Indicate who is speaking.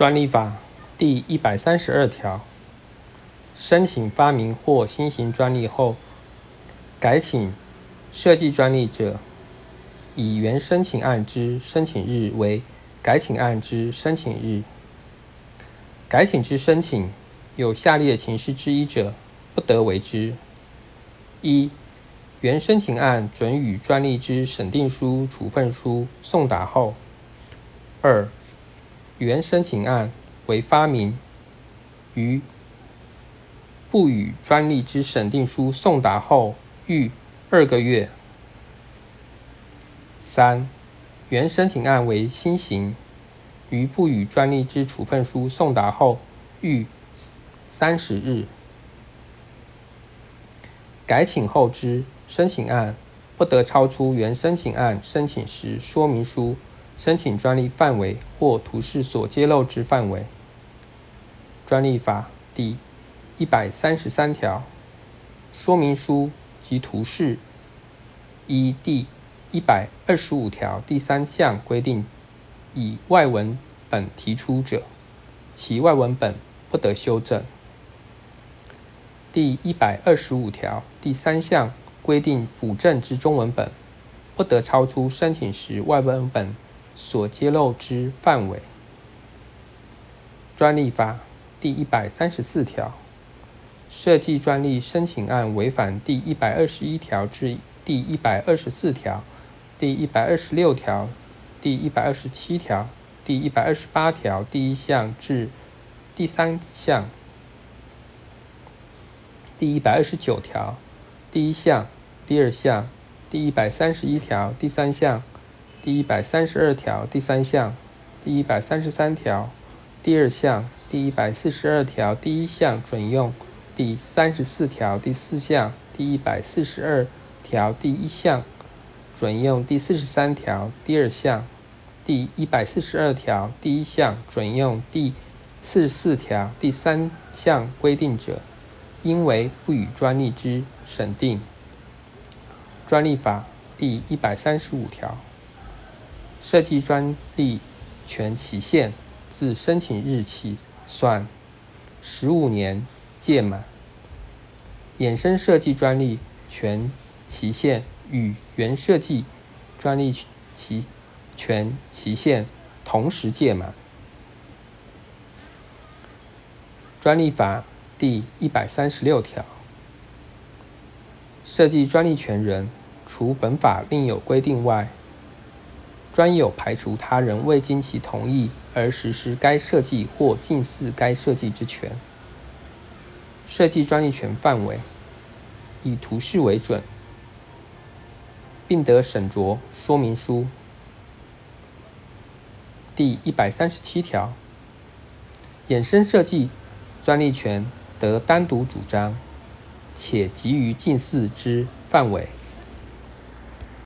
Speaker 1: 专利法第一百三十二条，申请发明或新型专利后，改请设计专利者，以原申请案之申请日为改请案之申请日。改请之申请有下列情事之一者，不得为之：一、原申请案准予专利之审定书、处分书送达后；二、原申请案为发明，于不予专利之审定书送达后逾二个月；三、原申请案为新型，于不予专利之处分书送达后逾三十日。改请后之申请案不得超出原申请案申请时说明书。申请专利范围或图示所揭露之范围。专利法第一百三十三条，说明书及图示依第一百二十五条第三项规定，以外文本提出者，其外文本不得修正。第一百二十五条第三项规定补正之中文本，不得超出申请时外文本。所揭露之范围。专利法第一百三十四条，设计专利申请案违反第一百二十一条至第一百二十四条、第一百二十六条、第一百二十七条、第一百二十八条第一项至第三项、第一百二十九条第一项、第二项、第一百三十一条第三项。第一百三十二条第三项、第一百三十三条第二项、第一百四十二条第一项准用；第三十四条第四项、第一百四十二条第一项准用；第四十三条第二项、第一百四十二条第一项准用；第四十四条第三项规定者，应为不予专利之审定。专利法第一百三十五条。设计专利权期限自申请日起算十五年届满。衍生设计专利权期限与原设计专利权期限同时届满。专利法第一百三十六条，设计专利权人除本法另有规定外，专有排除他人未经其同意而实施该设计或近似该设计之权。设计专利权范围以图示为准，并得审酌说明书。第一百三十七条，衍生设计专利权得单独主张，且给予近似之范围。